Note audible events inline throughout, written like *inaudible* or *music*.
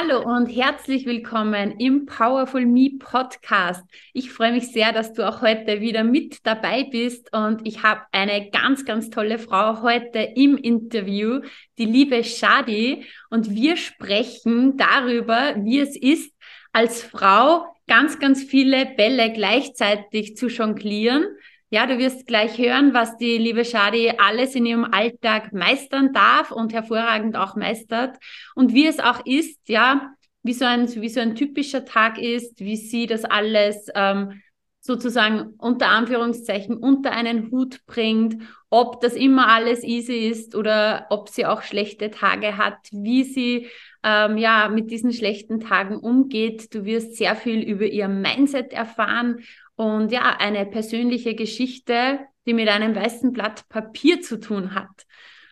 Hallo und herzlich willkommen im Powerful Me Podcast. Ich freue mich sehr, dass du auch heute wieder mit dabei bist und ich habe eine ganz, ganz tolle Frau heute im Interview, die liebe Shadi und wir sprechen darüber, wie es ist, als Frau ganz, ganz viele Bälle gleichzeitig zu jonglieren ja, du wirst gleich hören, was die liebe Shadi alles in ihrem Alltag meistern darf und hervorragend auch meistert und wie es auch ist, ja, wie so ein, wie so ein typischer Tag ist, wie sie das alles ähm, sozusagen unter Anführungszeichen unter einen Hut bringt, ob das immer alles easy ist oder ob sie auch schlechte Tage hat, wie sie ähm, ja mit diesen schlechten Tagen umgeht. Du wirst sehr viel über ihr Mindset erfahren und ja, eine persönliche Geschichte, die mit einem weißen Blatt Papier zu tun hat.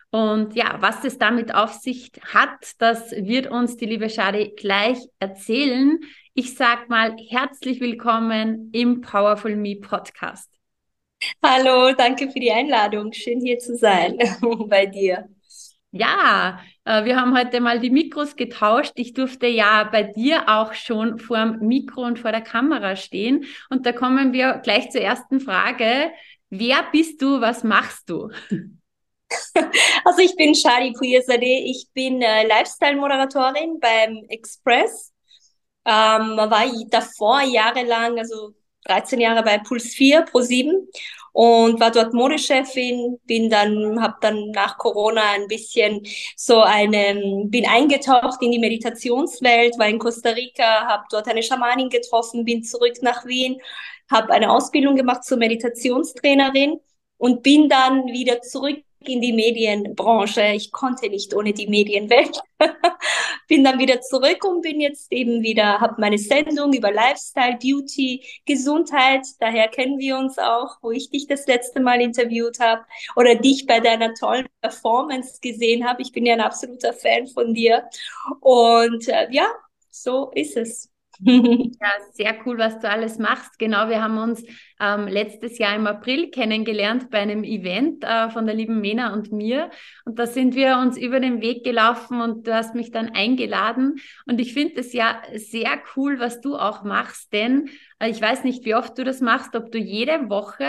Und ja, was es damit auf sich hat, das wird uns die liebe Shadi gleich erzählen. Ich sag mal herzlich willkommen im Powerful Me Podcast. Hallo, danke für die Einladung. Schön hier zu sein *laughs* bei dir. Ja, äh, wir haben heute mal die Mikros getauscht. Ich durfte ja bei dir auch schon vor dem Mikro und vor der Kamera stehen. Und da kommen wir gleich zur ersten Frage. Wer bist du? Was machst du? *laughs* Also ich bin Shadi Puyasade. Ich bin äh, Lifestyle-Moderatorin beim Express. Ähm, war davor jahrelang, also 13 Jahre bei Puls 4 Pro 7 und war dort Modechefin, bin dann, habe dann nach Corona ein bisschen so einen, bin eingetaucht in die Meditationswelt, war in Costa Rica, habe dort eine Schamanin getroffen, bin zurück nach Wien, habe eine Ausbildung gemacht zur Meditationstrainerin und bin dann wieder zurück in die Medienbranche. Ich konnte nicht ohne die Medienwelt. *laughs* bin dann wieder zurück und bin jetzt eben wieder, habe meine Sendung über Lifestyle, Beauty, Gesundheit. Daher kennen wir uns auch, wo ich dich das letzte Mal interviewt habe oder dich bei deiner tollen Performance gesehen habe. Ich bin ja ein absoluter Fan von dir. Und äh, ja, so ist es. *laughs* Ja, sehr cool, was du alles machst. Genau, wir haben uns ähm, letztes Jahr im April kennengelernt bei einem Event äh, von der lieben Mena und mir. Und da sind wir uns über den Weg gelaufen und du hast mich dann eingeladen. Und ich finde es ja sehr cool, was du auch machst, denn äh, ich weiß nicht, wie oft du das machst, ob du jede Woche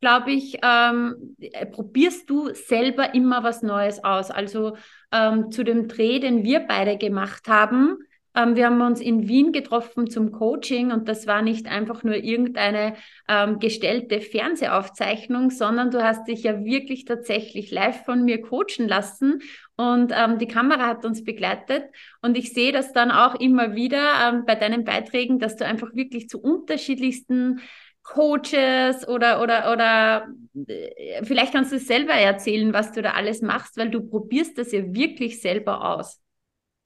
glaube ich, ähm, äh, probierst du selber immer was Neues aus. Also ähm, zu dem Dreh, den wir beide gemacht haben, ähm, wir haben uns in Wien getroffen zum Coaching und das war nicht einfach nur irgendeine ähm, gestellte Fernsehaufzeichnung, sondern du hast dich ja wirklich tatsächlich live von mir coachen lassen und ähm, die Kamera hat uns begleitet und ich sehe das dann auch immer wieder ähm, bei deinen Beiträgen, dass du einfach wirklich zu unterschiedlichsten Coaches oder, oder, oder äh, vielleicht kannst du selber erzählen, was du da alles machst, weil du probierst das ja wirklich selber aus.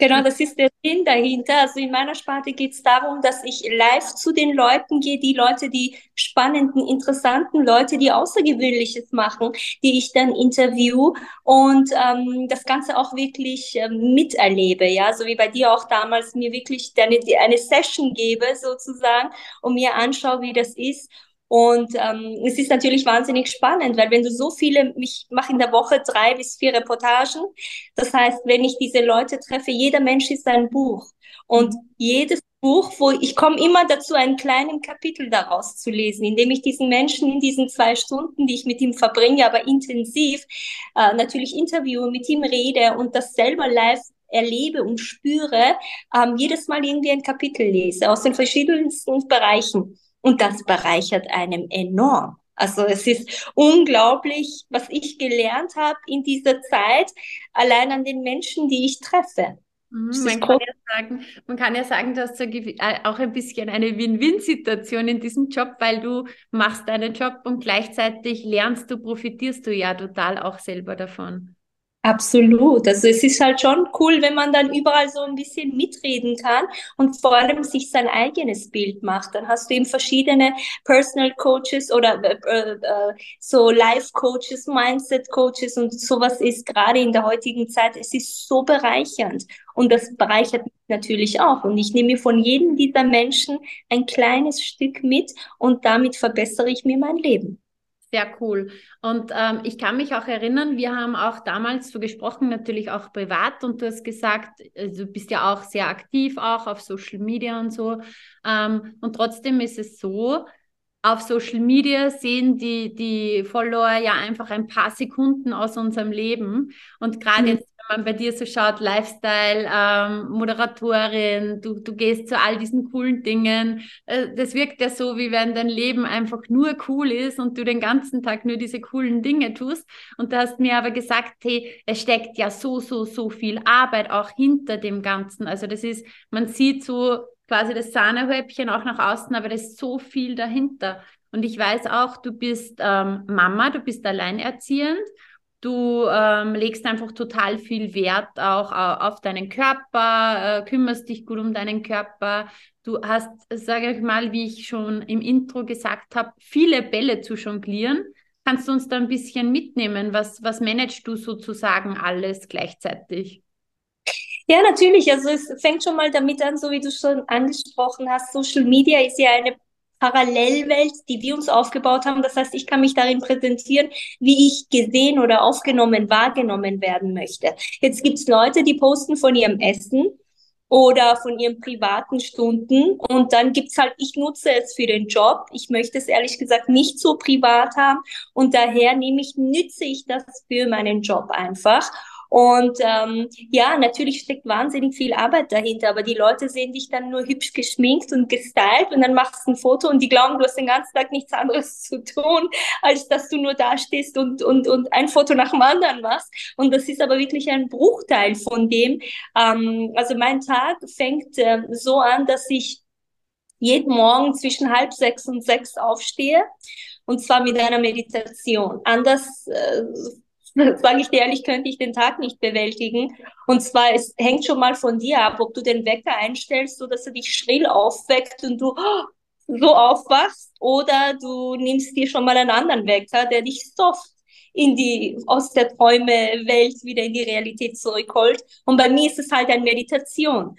Genau, das ist der Sinn dahinter. Also in meiner Sparte geht es darum, dass ich live zu den Leuten gehe, die Leute, die spannenden, interessanten Leute, die Außergewöhnliches machen, die ich dann interview und ähm, das Ganze auch wirklich ähm, miterlebe. Ja, so wie bei dir auch damals mir wirklich eine, eine Session gebe sozusagen und mir anschaue, wie das ist und ähm, es ist natürlich wahnsinnig spannend, weil wenn du so viele, ich mache in der Woche drei bis vier Reportagen, das heißt, wenn ich diese Leute treffe, jeder Mensch ist ein Buch. Und jedes Buch, wo ich komme immer dazu, einen kleinen Kapitel daraus zu lesen, indem ich diesen Menschen in diesen zwei Stunden, die ich mit ihm verbringe, aber intensiv äh, natürlich interviewe, mit ihm rede und das selber live erlebe und spüre, ähm, jedes Mal irgendwie ein Kapitel lese aus den verschiedensten Bereichen. Und das bereichert einem enorm. Also es ist unglaublich, was ich gelernt habe in dieser Zeit, allein an den Menschen, die ich treffe. Mhm, man, kann ja sagen, man kann ja sagen, du hast so äh, auch ein bisschen eine Win-Win-Situation in diesem Job, weil du machst deinen Job und gleichzeitig lernst du, profitierst du ja total auch selber davon. Absolut. Also es ist halt schon cool, wenn man dann überall so ein bisschen mitreden kann und vor allem sich sein eigenes Bild macht. Dann hast du eben verschiedene Personal Coaches oder äh, äh, so Life Coaches, Mindset Coaches und sowas ist gerade in der heutigen Zeit, es ist so bereichernd und das bereichert mich natürlich auch. Und ich nehme von jedem dieser Menschen ein kleines Stück mit und damit verbessere ich mir mein Leben. Sehr cool. Und ähm, ich kann mich auch erinnern, wir haben auch damals so gesprochen, natürlich auch privat, und du hast gesagt, also du bist ja auch sehr aktiv, auch auf Social Media und so. Ähm, und trotzdem ist es so, auf Social Media sehen die, die Follower ja einfach ein paar Sekunden aus unserem Leben. Und gerade mhm. jetzt man bei dir so schaut, Lifestyle, ähm, Moderatorin, du, du gehst zu all diesen coolen Dingen. Äh, das wirkt ja so, wie wenn dein Leben einfach nur cool ist und du den ganzen Tag nur diese coolen Dinge tust. Und du hast mir aber gesagt, hey, es steckt ja so, so, so viel Arbeit auch hinter dem Ganzen. Also das ist, man sieht so quasi das Sahnehäubchen auch nach außen, aber da ist so viel dahinter. Und ich weiß auch, du bist ähm, Mama, du bist alleinerziehend Du ähm, legst einfach total viel Wert auch auf deinen Körper, äh, kümmerst dich gut um deinen Körper. Du hast, sage ich mal, wie ich schon im Intro gesagt habe, viele Bälle zu jonglieren. Kannst du uns da ein bisschen mitnehmen? Was, was managst du sozusagen alles gleichzeitig? Ja, natürlich. Also es fängt schon mal damit an, so wie du schon angesprochen hast. Social Media ist ja eine Parallelwelt, die wir uns aufgebaut haben. Das heißt, ich kann mich darin präsentieren, wie ich gesehen oder aufgenommen, wahrgenommen werden möchte. Jetzt gibt's Leute, die posten von ihrem Essen oder von ihren privaten Stunden. Und dann gibt's halt, ich nutze es für den Job. Ich möchte es ehrlich gesagt nicht so privat haben. Und daher nehme ich, nütze ich das für meinen Job einfach. Und ähm, ja, natürlich steckt wahnsinnig viel Arbeit dahinter, aber die Leute sehen dich dann nur hübsch geschminkt und gestylt und dann machst du ein Foto und die glauben, du hast den ganzen Tag nichts anderes *laughs* zu tun, als dass du nur da stehst und, und, und ein Foto nach dem anderen machst. Und das ist aber wirklich ein Bruchteil von dem. Ähm, also mein Tag fängt äh, so an, dass ich jeden Morgen zwischen halb sechs und sechs aufstehe und zwar mit einer Meditation. Anders äh, *laughs* sage ich dir ehrlich, könnte ich den Tag nicht bewältigen. Und zwar, es hängt schon mal von dir ab, ob du den Wecker einstellst, so dass er dich schrill aufweckt und du so aufwachst, oder du nimmst dir schon mal einen anderen Wecker, der dich soft in die, aus der Träume-Welt wieder in die Realität zurückholt. Und bei mir ist es halt eine Meditation.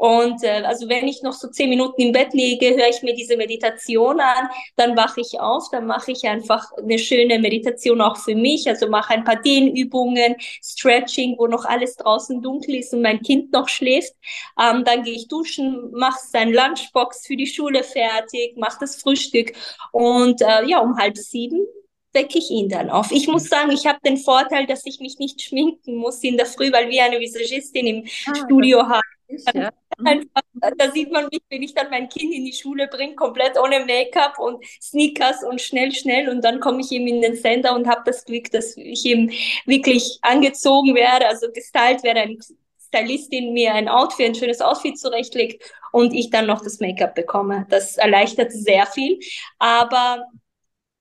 Und äh, also wenn ich noch so zehn Minuten im Bett liege, höre ich mir diese Meditation an, dann wache ich auf, dann mache ich einfach eine schöne Meditation auch für mich, also mache ein paar Dehnübungen, Stretching, wo noch alles draußen dunkel ist und mein Kind noch schläft. Ähm, dann gehe ich duschen, mache sein Lunchbox für die Schule fertig, mache das Frühstück und äh, ja, um halb sieben wecke ich ihn dann auf. Ich muss sagen, ich habe den Vorteil, dass ich mich nicht schminken muss in der Früh, weil wir eine Visagistin im ah, Studio haben. Ja. Einfach, da sieht man mich, wenn ich dann mein Kind in die Schule bringe, komplett ohne Make-up und Sneakers und schnell, schnell und dann komme ich eben in den Sender und habe das Glück, dass ich eben wirklich angezogen werde, also gestylt werde, eine Stylistin mir ein Outfit, ein schönes Outfit zurechtlegt und ich dann noch das Make-up bekomme. Das erleichtert sehr viel, aber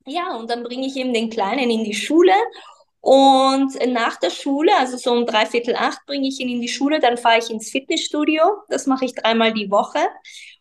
ja, und dann bringe ich eben den Kleinen in die Schule und nach der Schule, also so um dreiviertel acht, bringe ich ihn in die Schule, dann fahre ich ins Fitnessstudio. Das mache ich dreimal die Woche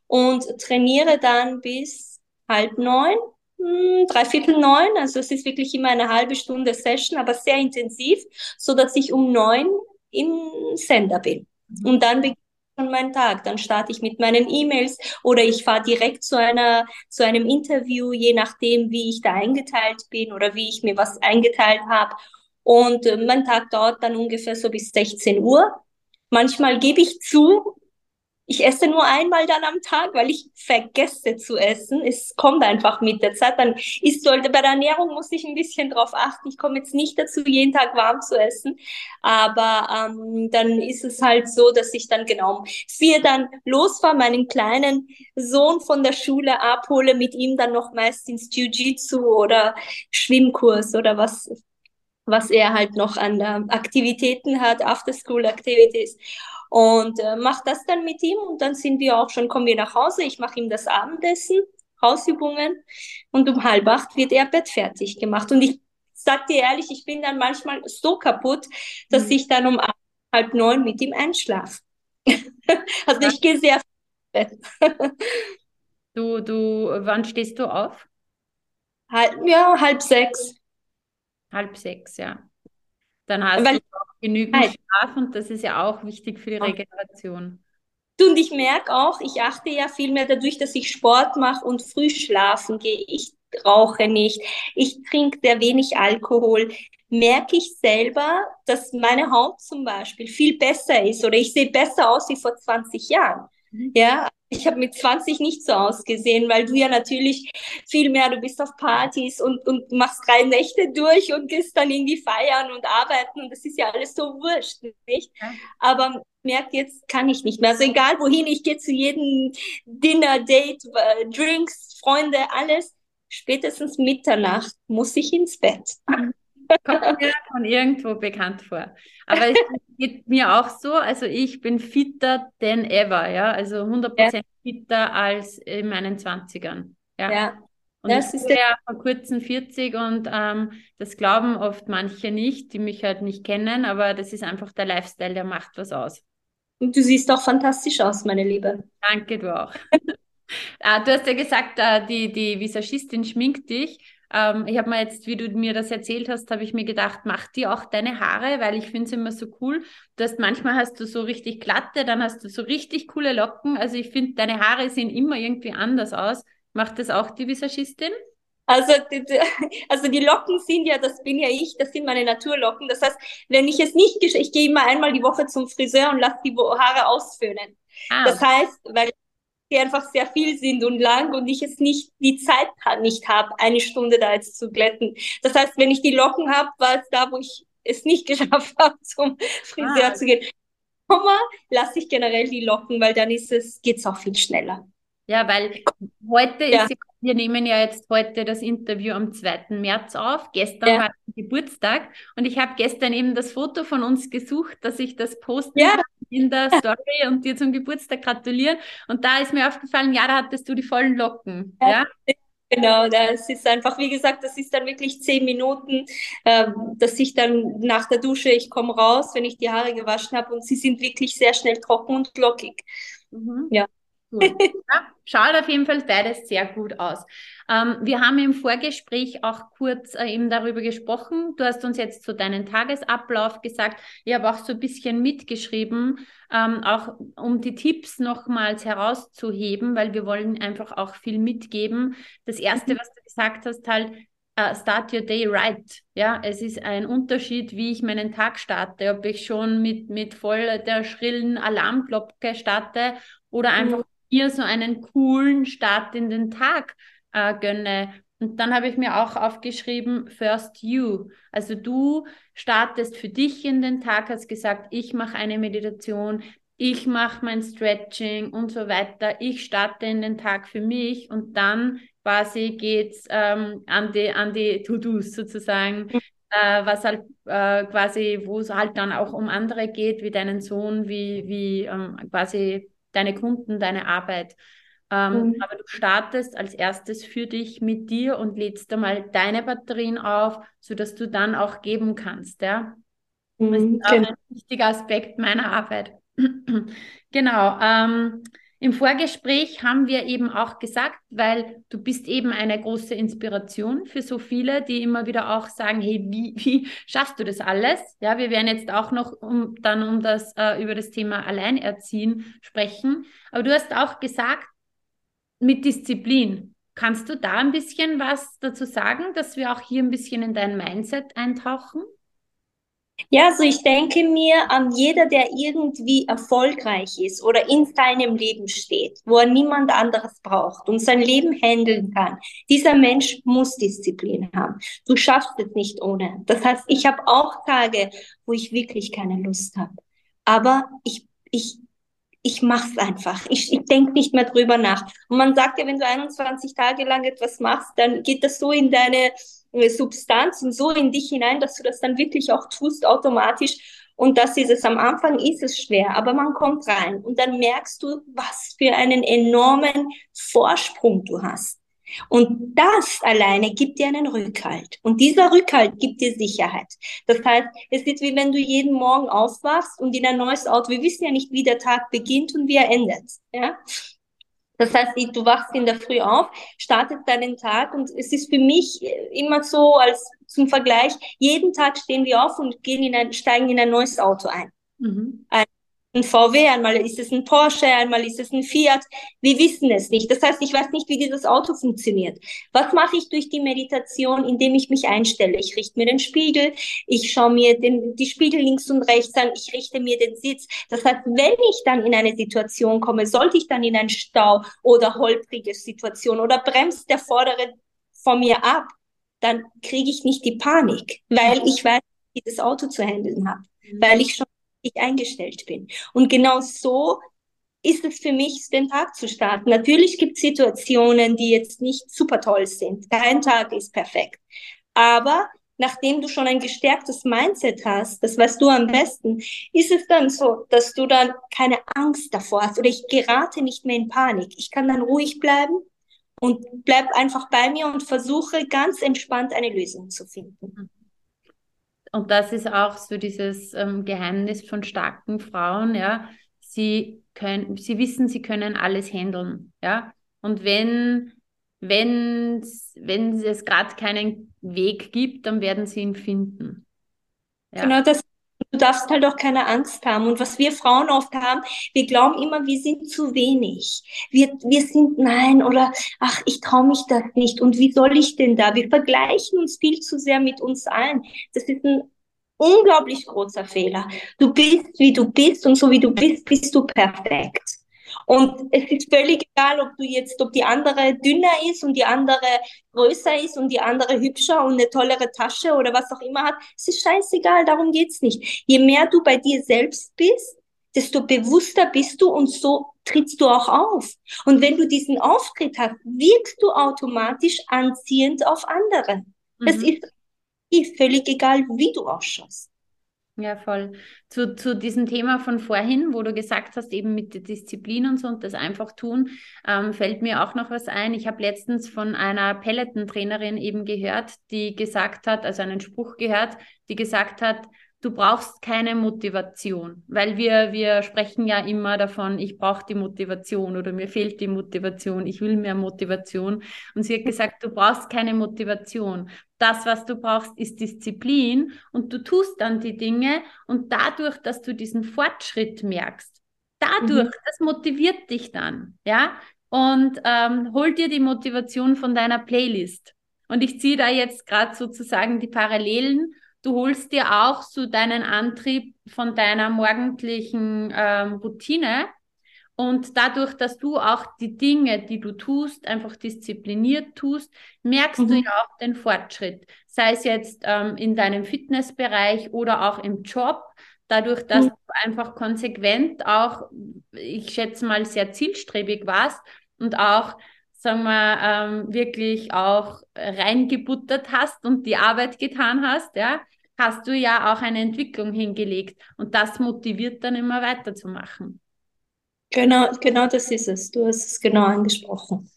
und trainiere dann bis halb neun, hm, dreiviertel neun. Also es ist wirklich immer eine halbe Stunde Session, aber sehr intensiv, so dass ich um neun im Sender bin. Mhm. Und dann beginnt schon mein Tag. Dann starte ich mit meinen E-Mails oder ich fahre direkt zu einer, zu einem Interview, je nachdem, wie ich da eingeteilt bin oder wie ich mir was eingeteilt habe. Und äh, mein Tag dauert dann ungefähr so bis 16 Uhr. Manchmal gebe ich zu, ich esse nur einmal dann am Tag, weil ich vergesse zu essen. Es kommt einfach mit der Zeit. Dann ist so, bei der Ernährung muss ich ein bisschen drauf achten. Ich komme jetzt nicht dazu, jeden Tag warm zu essen. Aber ähm, dann ist es halt so, dass ich dann genau vier dann losfahre, meinen kleinen Sohn von der Schule abhole, mit ihm dann noch meist ins Jiu-Jitsu oder Schwimmkurs oder was, was er halt noch an Aktivitäten hat, After-School-Activities und äh, mache das dann mit ihm und dann sind wir auch schon, kommen wir nach Hause, ich mache ihm das Abendessen, Hausübungen und um halb acht wird er Bett fertig gemacht und ich sag dir ehrlich, ich bin dann manchmal so kaputt, dass mhm. ich dann um halb neun mit ihm einschlafe. *laughs* also ich gehe sehr *laughs* Du, du, wann stehst du auf? Halb, ja, halb sechs. Halb sechs, ja. Dann hast Weil, du auch genügend halt. Schlaf und das ist ja auch wichtig für die Regeneration. Und ich merke auch, ich achte ja viel mehr dadurch, dass ich Sport mache und früh schlafen gehe. Ich rauche nicht, ich trinke sehr wenig Alkohol. Merke ich selber, dass meine Haut zum Beispiel viel besser ist oder ich sehe besser aus wie vor 20 Jahren. Mhm. Ja, ich habe mit 20 nicht so ausgesehen, weil du ja natürlich viel mehr, du bist auf Partys und, und machst drei Nächte durch und gehst dann irgendwie feiern und arbeiten und das ist ja alles so wurscht, nicht? Ja. Aber merkt jetzt, kann ich nicht mehr. Also egal wohin, ich gehe zu jedem Dinner, Date, äh, Drinks, Freunde, alles. Spätestens Mitternacht muss ich ins Bett. Kommt mir von irgendwo bekannt vor. Aber es geht mir auch so, also ich bin fitter than ever, ja, also 100% ja. fitter als in meinen 20ern. Ja. ja. Und das ich bin ja vor kurzem 40 und ähm, das glauben oft manche nicht, die mich halt nicht kennen, aber das ist einfach der Lifestyle, der macht was aus. Und du siehst auch fantastisch aus, meine Liebe. Danke, du auch. *laughs* ah, du hast ja gesagt, äh, die, die Visagistin schminkt dich. Ähm, ich habe mir jetzt, wie du mir das erzählt hast, habe ich mir gedacht, mach dir auch deine Haare, weil ich finde es immer so cool. Du hast, manchmal hast du so richtig glatte, dann hast du so richtig coole Locken. Also ich finde, deine Haare sehen immer irgendwie anders aus. Macht das auch die Visagistin? Also, also die Locken sind ja, das bin ja ich, das sind meine Naturlocken. Das heißt, wenn ich es nicht, ich gehe immer einmal die Woche zum Friseur und lasse die Haare ausföhnen. Ah. Das heißt, weil die einfach sehr viel sind und lang und ich es nicht die Zeit nicht habe, eine Stunde da jetzt zu glätten. Das heißt, wenn ich die Locken habe, war es da, wo ich es nicht *laughs* geschafft habe, zum Friseur ah. zu gehen. Sommer lasse ich generell die Locken, weil dann ist es, geht's auch viel schneller. Ja, weil heute ja. ist, wir nehmen ja jetzt heute das Interview am 2. März auf. Gestern ja. war Geburtstag und ich habe gestern eben das Foto von uns gesucht, dass ich das posten ja. In der Story und dir zum Geburtstag gratulieren. Und da ist mir aufgefallen, ja, da hattest du die vollen Locken. Ja. ja? Genau, das ist einfach, wie gesagt, das ist dann wirklich zehn Minuten, äh, dass ich dann nach der Dusche, ich komme raus, wenn ich die Haare gewaschen habe und sie sind wirklich sehr schnell trocken und lockig. Mhm. Ja. Ja, schaut auf jeden Fall beides sehr gut aus. Ähm, wir haben im Vorgespräch auch kurz äh, eben darüber gesprochen. Du hast uns jetzt so deinen Tagesablauf gesagt. Ich habe auch so ein bisschen mitgeschrieben, ähm, auch um die Tipps nochmals herauszuheben, weil wir wollen einfach auch viel mitgeben. Das erste, mhm. was du gesagt hast, halt, uh, start your day right. Ja, es ist ein Unterschied, wie ich meinen Tag starte, ob ich schon mit, mit voll der schrillen Alarmglocke starte oder mhm. Ihr so einen coolen Start in den Tag äh, gönne. Und dann habe ich mir auch aufgeschrieben, first you. Also du startest für dich in den Tag, hast gesagt, ich mache eine Meditation, ich mache mein Stretching und so weiter. Ich starte in den Tag für mich und dann quasi geht's ähm, an die, an die To-Dos sozusagen. Mhm. Äh, was halt äh, quasi, wo es halt dann auch um andere geht, wie deinen Sohn, wie, wie ähm, quasi deine Kunden, deine Arbeit. Ähm, mhm. Aber du startest als erstes für dich mit dir und lädst einmal deine Batterien auf, sodass du dann auch geben kannst. Ja? Mhm, das ist auch genau. ein wichtiger Aspekt meiner Arbeit. *clears throat* genau. Ähm, im Vorgespräch haben wir eben auch gesagt, weil du bist eben eine große Inspiration für so viele, die immer wieder auch sagen, hey, wie, *laughs* wie schaffst du das alles? Ja, wir werden jetzt auch noch um, dann um das, äh, über das Thema Alleinerziehen sprechen. Aber du hast auch gesagt, mit Disziplin. Kannst du da ein bisschen was dazu sagen, dass wir auch hier ein bisschen in dein Mindset eintauchen? Ja, also ich denke mir, an jeder, der irgendwie erfolgreich ist oder in seinem Leben steht, wo er niemand anderes braucht und sein Leben handeln kann, dieser Mensch muss Disziplin haben. Du schaffst es nicht ohne. Das heißt, ich habe auch Tage, wo ich wirklich keine Lust habe. Aber ich, ich, ich mach's einfach. Ich, ich denke nicht mehr drüber nach. Und man sagt ja, wenn du 21 Tage lang etwas machst, dann geht das so in deine Substanz und so in dich hinein, dass du das dann wirklich auch tust automatisch. Und das ist es. Am Anfang ist es schwer, aber man kommt rein und dann merkst du, was für einen enormen Vorsprung du hast. Und das alleine gibt dir einen Rückhalt. Und dieser Rückhalt gibt dir Sicherheit. Das heißt, es ist wie wenn du jeden Morgen aufwachst und in ein neues Auto, wir wissen ja nicht, wie der Tag beginnt und wie er endet. Ja? Das heißt, du wachst in der Früh auf, startest deinen Tag und es ist für mich immer so als zum Vergleich, jeden Tag stehen wir auf und gehen in ein, steigen in ein neues Auto ein. Mhm. Ein ein VW, einmal ist es ein Porsche, einmal ist es ein Fiat. Wir wissen es nicht. Das heißt, ich weiß nicht, wie dieses Auto funktioniert. Was mache ich durch die Meditation, indem ich mich einstelle? Ich richte mir den Spiegel, ich schaue mir den, die Spiegel links und rechts an, ich richte mir den Sitz. Das heißt, wenn ich dann in eine Situation komme, sollte ich dann in einen Stau oder holprige Situation oder bremst der Vordere vor mir ab, dann kriege ich nicht die Panik, weil ich weiß, wie das Auto zu handeln habe, weil ich schon ich eingestellt bin. Und genau so ist es für mich, den Tag zu starten. Natürlich gibt es Situationen, die jetzt nicht super toll sind. Kein Tag ist perfekt. Aber nachdem du schon ein gestärktes Mindset hast, das weißt du am besten, ist es dann so, dass du dann keine Angst davor hast oder ich gerate nicht mehr in Panik. Ich kann dann ruhig bleiben und bleib einfach bei mir und versuche ganz entspannt eine Lösung zu finden. Und das ist auch so dieses ähm, Geheimnis von starken Frauen, ja. Sie können, sie wissen, sie können alles handeln, ja. Und wenn, wenn, wenn es gerade keinen Weg gibt, dann werden sie ihn finden. Ja. Genau, das du darfst halt auch keine Angst haben. Und was wir Frauen oft haben, wir glauben immer, wir sind zu wenig. Wir, wir sind nein oder ach, ich traue mich das nicht. Und wie soll ich denn da? Wir vergleichen uns viel zu sehr mit uns allen. Das ist ein unglaublich großer Fehler. Du bist, wie du bist und so wie du bist, bist du perfekt. Und es ist völlig egal, ob du jetzt, ob die andere dünner ist und die andere größer ist und die andere hübscher und eine tollere Tasche oder was auch immer hat. Es ist scheißegal, darum geht's nicht. Je mehr du bei dir selbst bist, desto bewusster bist du und so trittst du auch auf. Und wenn du diesen Auftritt hast, wirkst du automatisch anziehend auf andere. Mhm. Das ist völlig egal, wie du ausschaust. Ja, voll. Zu, zu diesem Thema von vorhin, wo du gesagt hast, eben mit der Disziplin und so und das einfach tun, ähm, fällt mir auch noch was ein. Ich habe letztens von einer Peloton-Trainerin eben gehört, die gesagt hat, also einen Spruch gehört, die gesagt hat, du brauchst keine Motivation, weil wir, wir sprechen ja immer davon, ich brauche die Motivation oder mir fehlt die Motivation, ich will mehr Motivation. Und sie hat gesagt, du brauchst keine Motivation. Das, was du brauchst, ist Disziplin und du tust dann die Dinge und dadurch, dass du diesen Fortschritt merkst, dadurch, mhm. das motiviert dich dann, ja, und ähm, hol dir die Motivation von deiner Playlist. Und ich ziehe da jetzt gerade sozusagen die Parallelen Du holst dir auch so deinen Antrieb von deiner morgendlichen ähm, Routine. Und dadurch, dass du auch die Dinge, die du tust, einfach diszipliniert tust, merkst mhm. du ja auch den Fortschritt. Sei es jetzt ähm, in deinem Fitnessbereich oder auch im Job. Dadurch, dass mhm. du einfach konsequent auch, ich schätze mal, sehr zielstrebig warst und auch sagen wir, ähm, wirklich auch reingebuttert hast und die Arbeit getan hast, ja, hast du ja auch eine Entwicklung hingelegt und das motiviert dann immer weiterzumachen. Genau, genau das ist es. Du hast es genau angesprochen.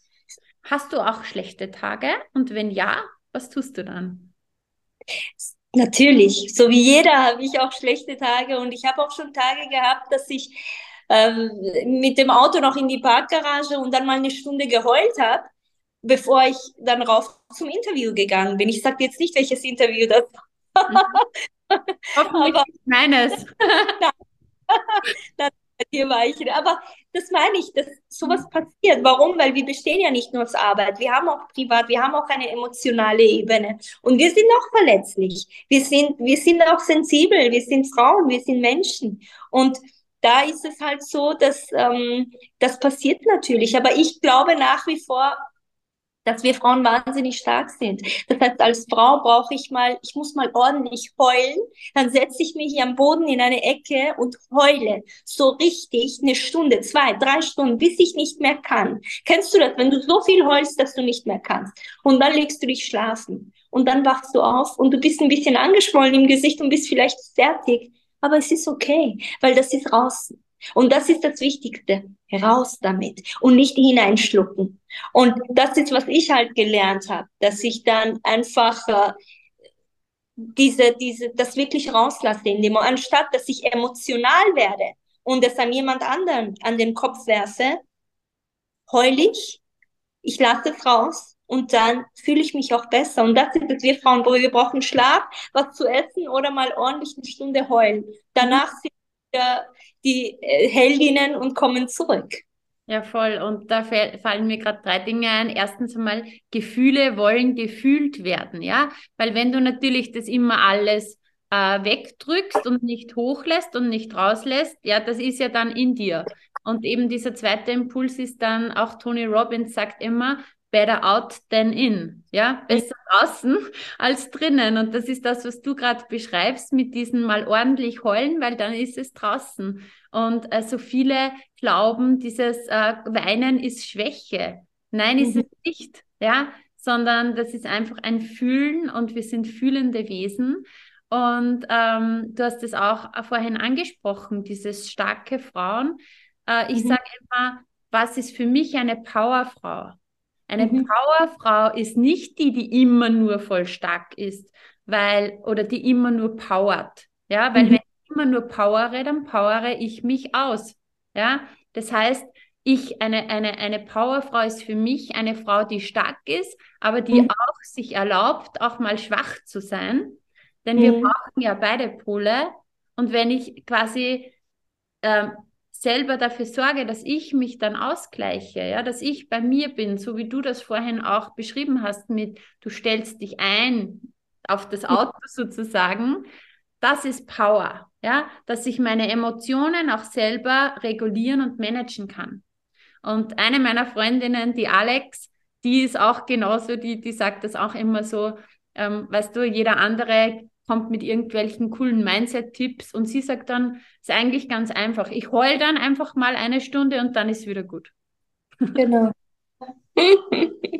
Hast du auch schlechte Tage? Und wenn ja, was tust du dann? Natürlich, so wie jeder habe ich auch schlechte Tage und ich habe auch schon Tage gehabt, dass ich mit dem Auto noch in die Parkgarage und dann mal eine Stunde geheult habe, bevor ich dann rauf zum Interview gegangen bin. Ich sage jetzt nicht, welches Interview das war. *laughs* Hoffentlich Aber, meines. hier *laughs* *laughs* war ich. Aber das meine ich, dass sowas passiert. Warum? Weil wir bestehen ja nicht nur aus Arbeit. Wir haben auch privat, wir haben auch eine emotionale Ebene. Und wir sind auch verletzlich. Wir sind, wir sind auch sensibel. Wir sind Frauen, wir sind Menschen. Und da ist es halt so, dass ähm, das passiert natürlich. Aber ich glaube nach wie vor, dass wir Frauen wahnsinnig stark sind. Das heißt, als Frau brauche ich mal, ich muss mal ordentlich heulen, dann setze ich mich am Boden in eine Ecke und heule so richtig eine Stunde, zwei, drei Stunden, bis ich nicht mehr kann. Kennst du das, wenn du so viel heulst, dass du nicht mehr kannst? Und dann legst du dich schlafen und dann wachst du auf und du bist ein bisschen angeschwollen im Gesicht und bist vielleicht fertig, aber es ist okay, weil das ist raus. Und das ist das Wichtigste. Raus damit und nicht hineinschlucken. Und das ist, was ich halt gelernt habe, dass ich dann einfach äh, diese, diese, das wirklich rauslasse in dem, anstatt dass ich emotional werde und es an jemand anderen an den Kopf werfe, heul ich, ich lasse es raus und dann fühle ich mich auch besser. Und das ist es, wir Frauen, wir brauchen Schlaf, was zu essen oder mal ordentlich eine Stunde heulen. Danach sind wir die äh, Heldinnen und kommen zurück. Ja, voll. Und da fallen mir gerade drei Dinge ein. Erstens einmal, Gefühle wollen gefühlt werden, ja. Weil wenn du natürlich das immer alles äh, wegdrückst und nicht hochlässt und nicht rauslässt, ja, das ist ja dann in dir. Und eben dieser zweite Impuls ist dann, auch Tony Robbins sagt immer, better out than in. Ja, besser draußen *laughs* als drinnen. Und das ist das, was du gerade beschreibst mit diesem mal ordentlich heulen, weil dann ist es draußen. Und äh, so viele glauben, dieses äh, Weinen ist Schwäche. Nein, mhm. ist es nicht. Ja, sondern das ist einfach ein Fühlen und wir sind fühlende Wesen. Und ähm, du hast es auch vorhin angesprochen, dieses starke Frauen. Äh, ich mhm. sage immer, was ist für mich eine Powerfrau? Eine mhm. Powerfrau ist nicht die, die immer nur voll stark ist, weil, oder die immer nur powert. Ja, weil mhm. wenn ich immer nur powere, dann powere ich mich aus. Ja, das heißt, ich, eine, eine, eine Powerfrau ist für mich eine Frau, die stark ist, aber die mhm. auch sich erlaubt, auch mal schwach zu sein. Denn wir mhm. brauchen ja beide Pole. Und wenn ich quasi ähm, selber dafür sorge, dass ich mich dann ausgleiche, ja, dass ich bei mir bin, so wie du das vorhin auch beschrieben hast mit, du stellst dich ein auf das Auto sozusagen, das ist Power, ja, dass ich meine Emotionen auch selber regulieren und managen kann. Und eine meiner Freundinnen, die Alex, die ist auch genauso, die, die sagt das auch immer so, ähm, weißt du, jeder andere kommt mit irgendwelchen coolen Mindset-Tipps und sie sagt dann, ist eigentlich ganz einfach. Ich heul dann einfach mal eine Stunde und dann ist wieder gut. Genau. *laughs*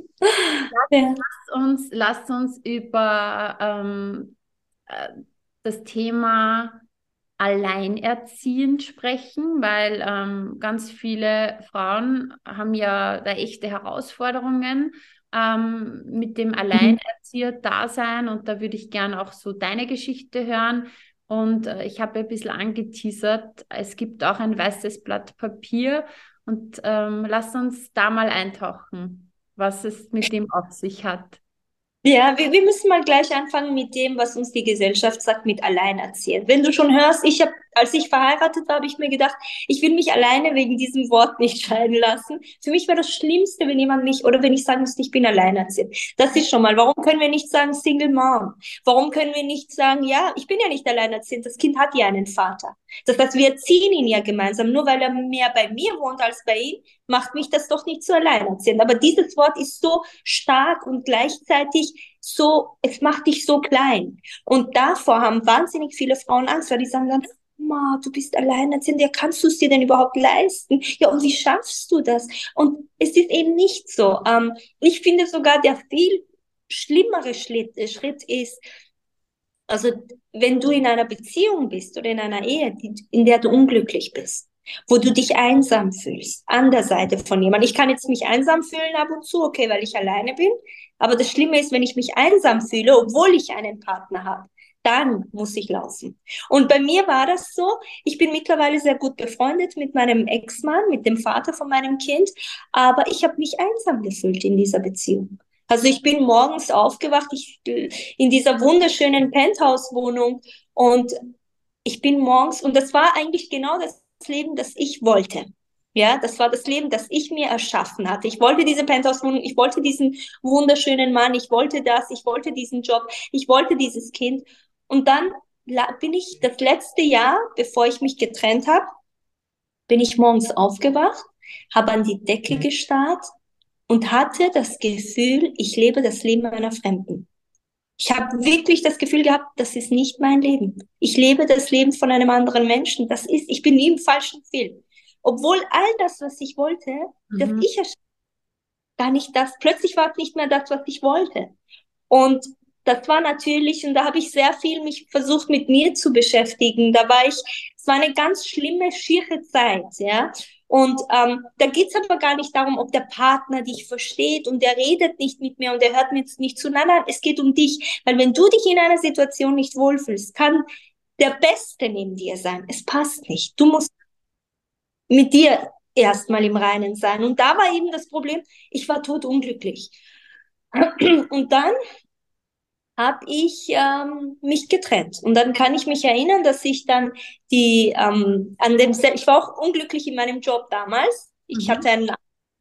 lasst, uns, lasst uns über ähm, äh, das Thema Alleinerziehend sprechen, weil ähm, ganz viele Frauen haben ja da echte Herausforderungen ähm, mit dem mhm. Alleinerzieher-Dasein und da würde ich gerne auch so deine Geschichte hören. Und äh, ich habe ein bisschen angeteasert, es gibt auch ein weißes Blatt Papier und ähm, lass uns da mal eintauchen, was es mit dem auf sich hat. Ja, wir, wir müssen mal gleich anfangen mit dem, was uns die Gesellschaft sagt, mit Alleinerziehen. Wenn du schon hörst, ich habe, als ich verheiratet war, habe ich mir gedacht, ich will mich alleine wegen diesem Wort nicht *laughs* scheiden lassen. Für mich war das Schlimmste, wenn jemand mich, oder wenn ich sagen müsste, ich bin alleinerziehend. Das ist schon mal, warum können wir nicht sagen Single Mom? Warum können wir nicht sagen, ja, ich bin ja nicht alleinerziehend, das Kind hat ja einen Vater. Das heißt, wir erziehen ihn ja gemeinsam. Nur weil er mehr bei mir wohnt als bei ihm, macht mich das doch nicht zu alleinerziehend. Aber dieses Wort ist so stark und gleichzeitig so, es macht dich so klein. Und davor haben wahnsinnig viele Frauen Angst, weil die sagen dann, Ma, du bist alleinerziehend, ja, kannst du es dir denn überhaupt leisten? Ja, und wie schaffst du das? Und es ist eben nicht so. Ähm, ich finde sogar, der viel schlimmere Schritt, Schritt ist, also wenn du in einer Beziehung bist oder in einer Ehe, in der du unglücklich bist, wo du dich einsam fühlst, an der Seite von jemandem. Ich kann jetzt mich einsam fühlen ab und zu, okay, weil ich alleine bin. Aber das Schlimme ist, wenn ich mich einsam fühle, obwohl ich einen Partner habe, dann muss ich laufen. Und bei mir war das so, ich bin mittlerweile sehr gut befreundet mit meinem Ex-Mann, mit dem Vater von meinem Kind, aber ich habe mich einsam gefühlt in dieser Beziehung. Also ich bin morgens aufgewacht, ich, in dieser wunderschönen Penthouse-Wohnung und ich bin morgens, und das war eigentlich genau das Leben, das ich wollte. Ja, das war das Leben, das ich mir erschaffen hatte. Ich wollte diese Penthouse-Wohnung, ich wollte diesen wunderschönen Mann, ich wollte das, ich wollte diesen Job, ich wollte dieses Kind. Und dann bin ich das letzte Jahr, bevor ich mich getrennt habe, bin ich morgens aufgewacht, habe an die Decke gestarrt und hatte das Gefühl, ich lebe das Leben einer Fremden. Ich habe wirklich das Gefühl gehabt, das ist nicht mein Leben. Ich lebe das Leben von einem anderen Menschen. Das ist, ich bin wie im falschen Film. Obwohl all das, was ich wollte, mhm. dass ich gar nicht das, plötzlich war es nicht mehr das, was ich wollte. Und das war natürlich, und da habe ich sehr viel mich versucht, mit mir zu beschäftigen. Da war ich, es war eine ganz schlimme, schiere Zeit, ja. Und ähm, da geht's aber gar nicht darum, ob der Partner dich versteht und der redet nicht mit mir und der hört mir nicht zu. Nein, nein, es geht um dich. Weil wenn du dich in einer Situation nicht wohlfühlst, kann der Beste neben dir sein. Es passt nicht. Du musst mit dir erstmal im Reinen sein. Und da war eben das Problem, ich war totunglücklich. Und dann habe ich ähm, mich getrennt. Und dann kann ich mich erinnern, dass ich dann die ähm, an dem ich war auch unglücklich in meinem Job damals. Ich mhm. hatte einen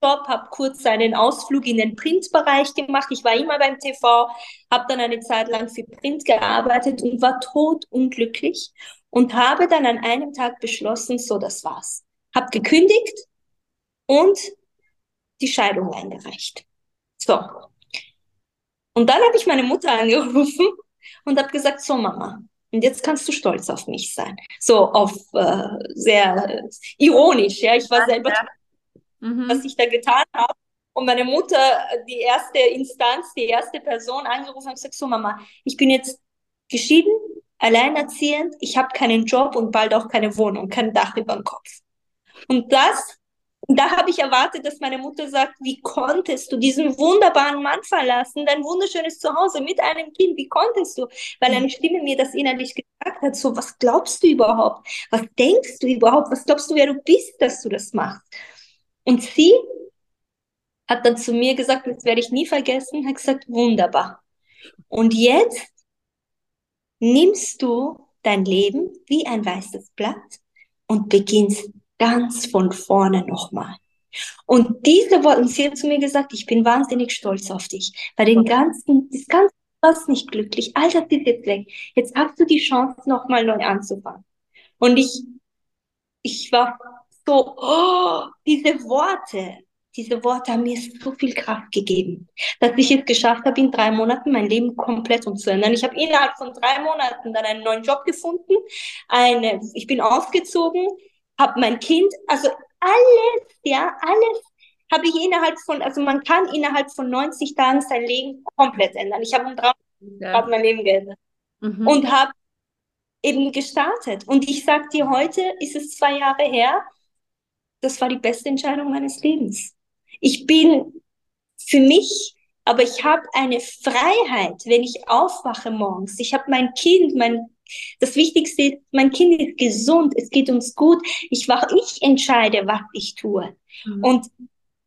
Job, habe kurz einen Ausflug in den Printbereich gemacht. Ich war immer beim TV, habe dann eine Zeit lang für Print gearbeitet und war totunglücklich und habe dann an einem Tag beschlossen, so das war's. Hab gekündigt und die Scheidung eingereicht. So, und dann habe ich meine Mutter angerufen *laughs* und habe gesagt, so Mama, und jetzt kannst du stolz auf mich sein. So auf äh, sehr ironisch, ja. Ich war selber, ja. Mhm. was ich da getan habe. Und meine Mutter, die erste Instanz, die erste Person angerufen und gesagt, so Mama, ich bin jetzt geschieden, alleinerziehend, ich habe keinen Job und bald auch keine Wohnung, kein Dach über dem Kopf. Und das da habe ich erwartet, dass meine Mutter sagt, wie konntest du diesen wunderbaren Mann verlassen, dein wunderschönes Zuhause mit einem Kind, wie konntest du? Weil eine Stimme mir das innerlich gesagt hat, so, was glaubst du überhaupt? Was denkst du überhaupt? Was glaubst du, wer du bist, dass du das machst? Und sie hat dann zu mir gesagt, das werde ich nie vergessen, hat gesagt, wunderbar. Und jetzt nimmst du dein Leben wie ein weißes Blatt und beginnst ganz von vorne nochmal. Und diese Worte, und sie hat zu mir gesagt, ich bin wahnsinnig stolz auf dich. Bei den ganzen, das ganze warst nicht glücklich. All das ist jetzt weg. Jetzt hast du die Chance, nochmal neu anzufangen. Und ich, ich war so, oh, diese Worte, diese Worte haben mir so viel Kraft gegeben, dass ich es geschafft habe, in drei Monaten mein Leben komplett umzuändern. Ich habe innerhalb von drei Monaten dann einen neuen Job gefunden, eine, ich bin ausgezogen, habe mein Kind, also alles, ja, alles habe ich innerhalb von, also man kann innerhalb von 90 Tagen sein Leben komplett ändern. Ich habe um drei ja. mein Leben geändert mhm. und habe eben gestartet. Und ich sag dir, heute ist es zwei Jahre her, das war die beste Entscheidung meines Lebens. Ich bin für mich, aber ich habe eine Freiheit, wenn ich aufwache morgens. Ich habe mein Kind, mein das Wichtigste ist, mein Kind ist gesund, es geht uns gut. Ich, ich entscheide, was ich tue. Mhm. Und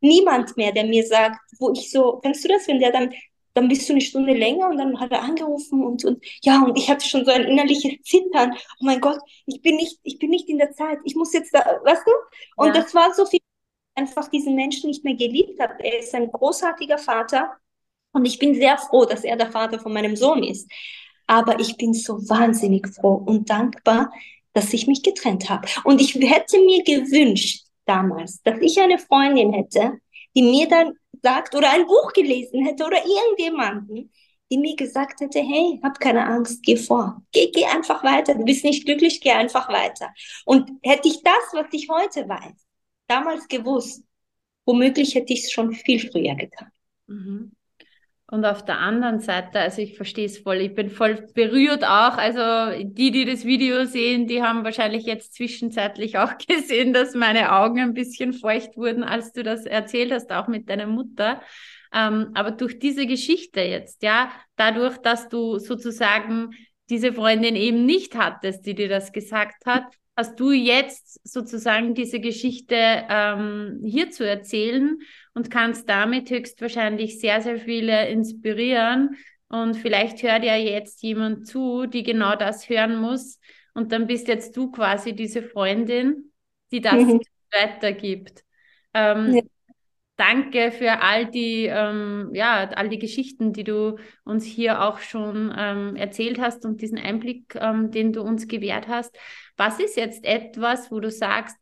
niemand mehr, der mir sagt, wo ich so, kennst du das, wenn der dann, dann bist du eine Stunde länger und dann hat er angerufen und, und ja, und ich hatte schon so ein innerliches Zittern. Oh mein Gott, ich bin nicht, ich bin nicht in der Zeit. Ich muss jetzt da, weißt du? Und ja. das war so viel, einfach diesen Menschen nicht mehr geliebt habe. Er ist ein großartiger Vater und ich bin sehr froh, dass er der Vater von meinem Sohn ist. Aber ich bin so wahnsinnig froh und dankbar, dass ich mich getrennt habe. Und ich hätte mir gewünscht damals, dass ich eine Freundin hätte, die mir dann sagt oder ein Buch gelesen hätte oder irgendjemanden, die mir gesagt hätte, hey, hab keine Angst, geh vor. Geh, geh einfach weiter. Du bist nicht glücklich, geh einfach weiter. Und hätte ich das, was ich heute weiß, damals gewusst, womöglich hätte ich es schon viel früher getan. Mhm. Und auf der anderen Seite, also ich verstehe es voll, ich bin voll berührt auch. Also die, die das Video sehen, die haben wahrscheinlich jetzt zwischenzeitlich auch *laughs* gesehen, dass meine Augen ein bisschen feucht wurden, als du das erzählt hast, auch mit deiner Mutter. Ähm, aber durch diese Geschichte jetzt, ja, dadurch, dass du sozusagen diese Freundin eben nicht hattest, die dir das gesagt hat, hast du jetzt sozusagen diese Geschichte ähm, hier zu erzählen und kannst damit höchstwahrscheinlich sehr, sehr viele inspirieren. Und vielleicht hört ja jetzt jemand zu, die genau das hören muss. Und dann bist jetzt du quasi diese Freundin, die das mhm. weitergibt. Ähm, ja. Danke für all die, ähm, ja, all die Geschichten, die du uns hier auch schon ähm, erzählt hast und diesen Einblick, ähm, den du uns gewährt hast. Was ist jetzt etwas, wo du sagst,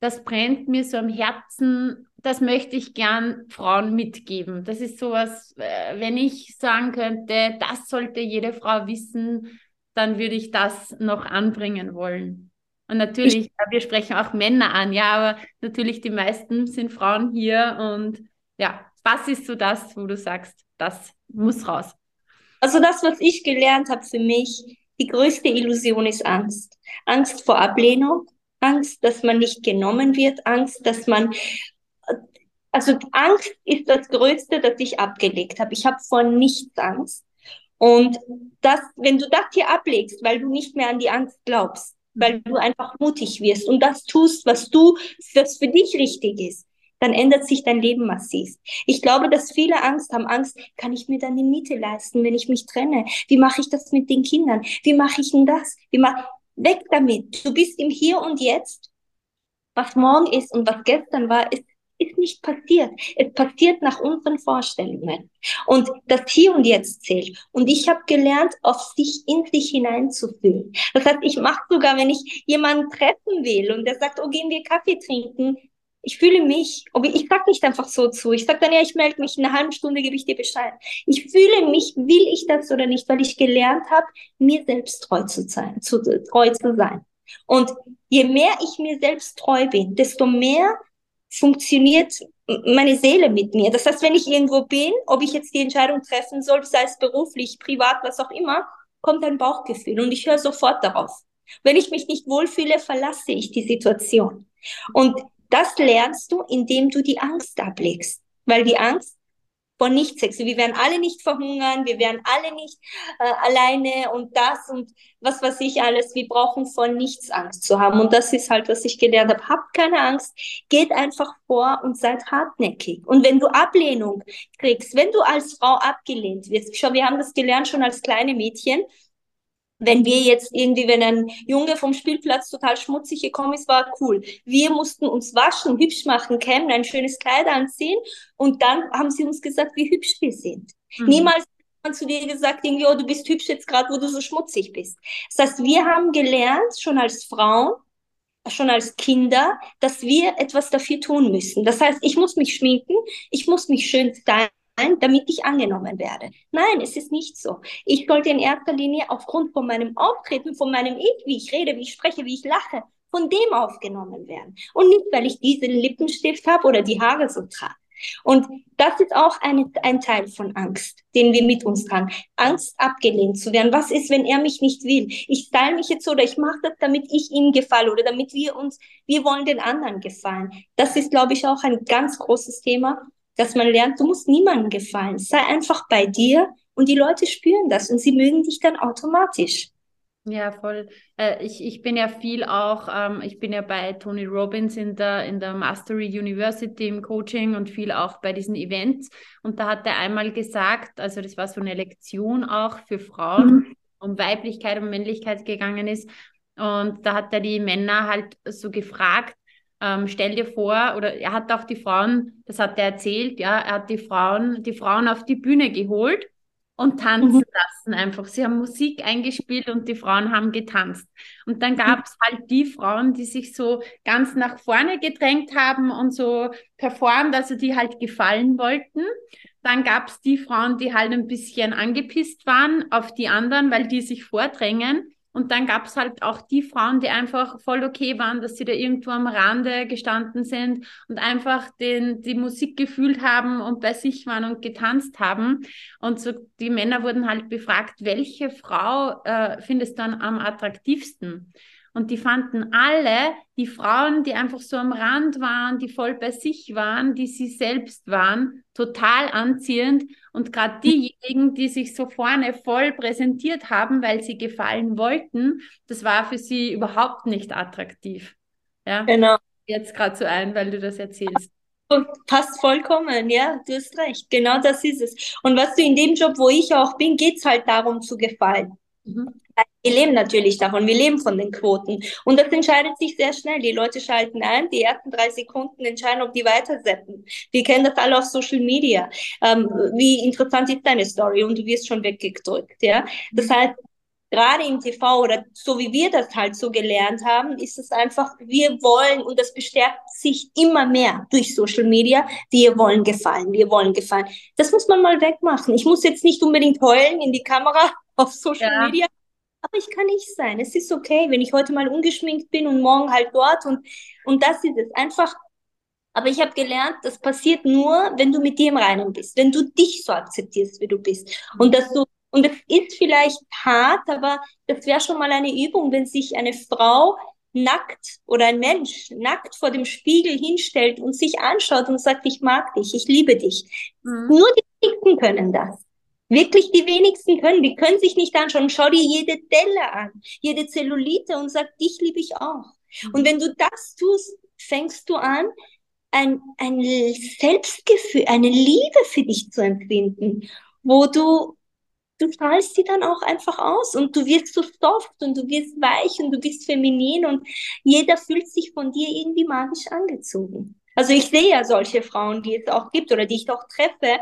das brennt mir so am Herzen, das möchte ich gern Frauen mitgeben. Das ist sowas, äh, wenn ich sagen könnte, das sollte jede Frau wissen, dann würde ich das noch anbringen wollen. Und natürlich, ich, wir sprechen auch Männer an, ja, aber natürlich die meisten sind Frauen hier und ja, was ist so das, wo du sagst, das muss raus? Also das, was ich gelernt habe für mich, die größte Illusion ist Angst. Angst vor Ablehnung, Angst, dass man nicht genommen wird, Angst, dass man also Angst ist das Größte, das ich abgelegt habe. Ich habe vor nichts Angst. Und das, wenn du das hier ablegst, weil du nicht mehr an die Angst glaubst, weil du einfach mutig wirst und das tust, was du, was für dich richtig ist, dann ändert sich dein Leben massiv. Ich glaube, dass viele Angst haben. Angst, kann ich mir dann die Miete leisten, wenn ich mich trenne? Wie mache ich das mit den Kindern? Wie mache ich denn das? Wie mach... Weg damit. Du bist im Hier und Jetzt. Was morgen ist und was gestern war, ist ist nicht passiert. Es passiert nach unseren Vorstellungen. Und das Hier und Jetzt zählt. Und ich habe gelernt, auf sich in sich hineinzufühlen. Das heißt, ich mache sogar, wenn ich jemanden treffen will und der sagt, oh, gehen wir Kaffee trinken, ich fühle mich, aber ich sag nicht einfach so zu. Ich sag dann, ja, ich melde mich, in einer halben Stunde gebe ich dir Bescheid. Ich fühle mich, will ich das oder nicht, weil ich gelernt habe, mir selbst treu zu sein, zu, treu zu sein. Und je mehr ich mir selbst treu bin, desto mehr funktioniert meine Seele mit mir. Das heißt, wenn ich irgendwo bin, ob ich jetzt die Entscheidung treffen soll, sei es beruflich, privat, was auch immer, kommt ein Bauchgefühl und ich höre sofort darauf. Wenn ich mich nicht wohlfühle, verlasse ich die Situation. Und das lernst du, indem du die Angst ablegst. Weil die Angst von nichts sexy. Wir werden alle nicht verhungern, wir werden alle nicht äh, alleine und das und was weiß ich alles. Wir brauchen von nichts Angst zu haben. Und das ist halt, was ich gelernt habe. Habt keine Angst, geht einfach vor und seid hartnäckig. Und wenn du Ablehnung kriegst, wenn du als Frau abgelehnt wirst, schau, wir haben das gelernt schon als kleine Mädchen, wenn wir jetzt irgendwie, wenn ein Junge vom Spielplatz total schmutzig gekommen ist, war cool. Wir mussten uns waschen, hübsch machen, kämmen, ein schönes Kleid anziehen und dann haben sie uns gesagt, wie hübsch wir sind. Mhm. Niemals hat man zu dir gesagt, irgendwie, oh, du bist hübsch jetzt gerade, wo du so schmutzig bist. Das heißt, wir haben gelernt, schon als Frauen, schon als Kinder, dass wir etwas dafür tun müssen. Das heißt, ich muss mich schminken, ich muss mich schön stylen, damit ich angenommen werde. Nein, es ist nicht so. Ich sollte in erster Linie aufgrund von meinem Auftreten, von meinem Ich, wie ich rede, wie ich spreche, wie ich lache, von dem aufgenommen werden. Und nicht, weil ich diesen Lippenstift habe oder die Haare so trage. Und das ist auch eine, ein Teil von Angst, den wir mit uns tragen. Angst, abgelehnt zu werden. Was ist, wenn er mich nicht will? Ich style mich jetzt so oder ich mache das, damit ich ihm gefalle oder damit wir uns, wir wollen den anderen gefallen. Das ist, glaube ich, auch ein ganz großes Thema, dass man lernt, du musst niemandem gefallen. Sei einfach bei dir und die Leute spüren das und sie mögen dich dann automatisch. Ja, voll. Äh, ich, ich bin ja viel auch, ähm, ich bin ja bei Tony Robbins in der, in der Mastery University im Coaching und viel auch bei diesen Events. Und da hat er einmal gesagt, also das war so eine Lektion auch für Frauen, mhm. um Weiblichkeit und Männlichkeit gegangen ist. Und da hat er die Männer halt so gefragt, ähm, stell dir vor, oder er hat auch die Frauen, das hat er erzählt, ja, er hat die Frauen, die Frauen auf die Bühne geholt und tanzen mhm. lassen einfach. Sie haben Musik eingespielt und die Frauen haben getanzt. Und dann gab es halt die Frauen, die sich so ganz nach vorne gedrängt haben und so performt, also die halt gefallen wollten. Dann gab es die Frauen, die halt ein bisschen angepisst waren auf die anderen, weil die sich vordrängen. Und dann gab es halt auch die Frauen, die einfach voll okay waren, dass sie da irgendwo am Rande gestanden sind und einfach den, die Musik gefühlt haben und bei sich waren und getanzt haben. Und so die Männer wurden halt befragt, welche Frau äh, findest du dann am attraktivsten? Und die fanden alle, die Frauen, die einfach so am Rand waren, die voll bei sich waren, die sie selbst waren, total anziehend. Und gerade diejenigen, die sich so vorne voll präsentiert haben, weil sie gefallen wollten, das war für sie überhaupt nicht attraktiv. Ja, genau. Jetzt gerade so ein, weil du das erzählst. Passt vollkommen, ja, du hast recht. Genau das ist es. Und was du in dem Job, wo ich auch bin, geht es halt darum zu gefallen. Mhm. Wir leben natürlich davon, wir leben von den Quoten. Und das entscheidet sich sehr schnell. Die Leute schalten ein, die ersten drei Sekunden entscheiden, ob die weitersetzen. Wir kennen das alle auf Social Media. Ähm, wie interessant ist deine Story? Und du wirst schon weggedrückt, ja. Das heißt, gerade im TV oder so wie wir das halt so gelernt haben, ist es einfach, wir wollen, und das bestärkt sich immer mehr durch Social Media, wir wollen gefallen, wir wollen gefallen. Das muss man mal wegmachen. Ich muss jetzt nicht unbedingt heulen in die Kamera *laughs* auf Social ja. Media, aber ich kann nicht sein. Es ist okay, wenn ich heute mal ungeschminkt bin und morgen halt dort und, und das ist es. Einfach, aber ich habe gelernt, das passiert nur, wenn du mit dir im Reinen bist, wenn du dich so akzeptierst, wie du bist. Und dass du Und es ist vielleicht hart, aber das wäre schon mal eine Übung, wenn sich eine Frau nackt oder ein Mensch nackt vor dem Spiegel hinstellt und sich anschaut und sagt, ich mag dich, ich liebe dich. Mhm. Nur die wenigsten können das. Wirklich die wenigsten können. Die können sich nicht anschauen. Schau dir jede Delle an, jede Zellulite und sag, dich liebe ich auch. Und wenn du das tust, fängst du an, ein, ein Selbstgefühl, eine Liebe für dich zu empfinden, wo du du strahlst sie dann auch einfach aus und du wirst so soft und du wirst weich und du bist feminin und jeder fühlt sich von dir irgendwie magisch angezogen. Also ich sehe ja solche Frauen, die es auch gibt oder die ich auch treffe.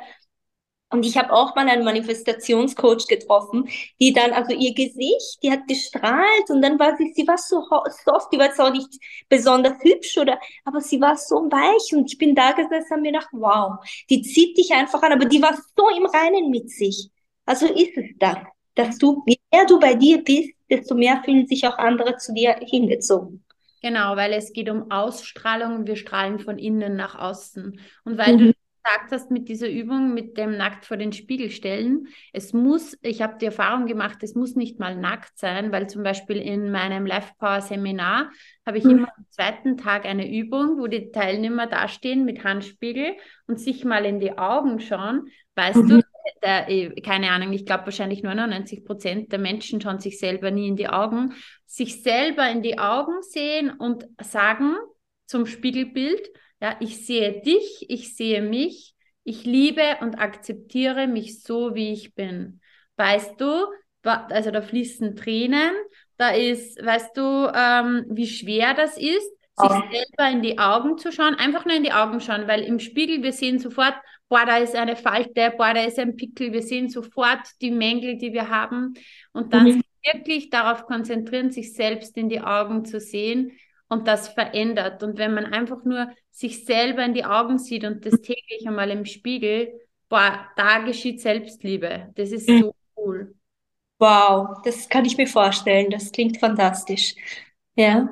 Und ich habe auch mal einen Manifestationscoach getroffen, die dann, also ihr Gesicht, die hat gestrahlt und dann war sie, sie war so soft, die war zwar nicht besonders hübsch oder, aber sie war so weich und ich bin da gesessen und mir gedacht, wow, die zieht dich einfach an, aber die war so im Reinen mit sich. Also ist es das, dass du, je mehr du bei dir bist, desto mehr fühlen sich auch andere zu dir hingezogen. Genau, weil es geht um Ausstrahlung und wir strahlen von innen nach außen. Und weil mhm. du gesagt hast mit dieser Übung, mit dem nackt vor den Spiegel stellen, es muss, ich habe die Erfahrung gemacht, es muss nicht mal nackt sein, weil zum Beispiel in meinem Life Power Seminar habe ich mhm. immer am zweiten Tag eine Übung, wo die Teilnehmer dastehen mit Handspiegel und sich mal in die Augen schauen. Weißt mhm. du, der, äh, keine Ahnung, ich glaube wahrscheinlich 99 Prozent der Menschen schauen sich selber nie in die Augen, sich selber in die Augen sehen und sagen zum Spiegelbild, ja, ich sehe dich, ich sehe mich, ich liebe und akzeptiere mich so, wie ich bin. Weißt du, also da fließen Tränen, da ist, weißt du, ähm, wie schwer das ist, sich oh. selber in die Augen zu schauen, einfach nur in die Augen schauen, weil im Spiegel wir sehen sofort, boah, da ist eine Falte, boah, da ist ein Pickel, wir sehen sofort die Mängel, die wir haben und dann mhm. wirklich darauf konzentrieren, sich selbst in die Augen zu sehen und das verändert. Und wenn man einfach nur sich selber in die Augen sieht und das täglich einmal im Spiegel, boah, da geschieht Selbstliebe. Das ist so cool. Wow, das kann ich mir vorstellen. Das klingt fantastisch. Ja.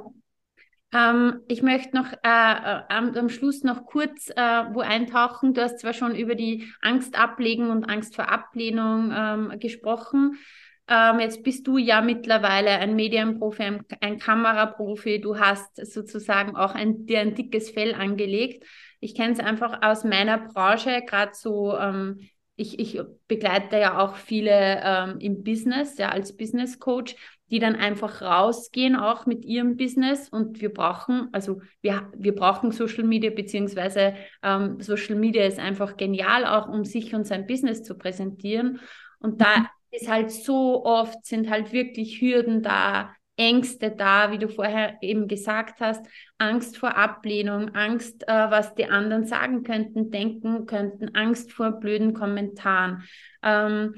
Ähm, ich möchte noch äh, äh, am, am, Schluss noch kurz äh, wo eintauchen. Du hast zwar schon über die Angst ablegen und Angst vor Ablehnung ähm, gesprochen. Ähm, jetzt bist du ja mittlerweile ein Medienprofi, ein, ein Kameraprofi. Du hast sozusagen auch ein, dir ein dickes Fell angelegt. Ich kenne es einfach aus meiner Branche, gerade so ähm, ich, ich begleite ja auch viele ähm, im Business, ja, als Business Coach, die dann einfach rausgehen, auch mit ihrem Business. Und wir brauchen, also wir, wir brauchen Social Media, beziehungsweise ähm, Social Media ist einfach genial, auch um sich und sein Business zu präsentieren. Und da mhm. Ist halt so oft, sind halt wirklich Hürden da, Ängste da, wie du vorher eben gesagt hast, Angst vor Ablehnung, Angst, äh, was die anderen sagen könnten, denken könnten, Angst vor blöden Kommentaren. Ähm,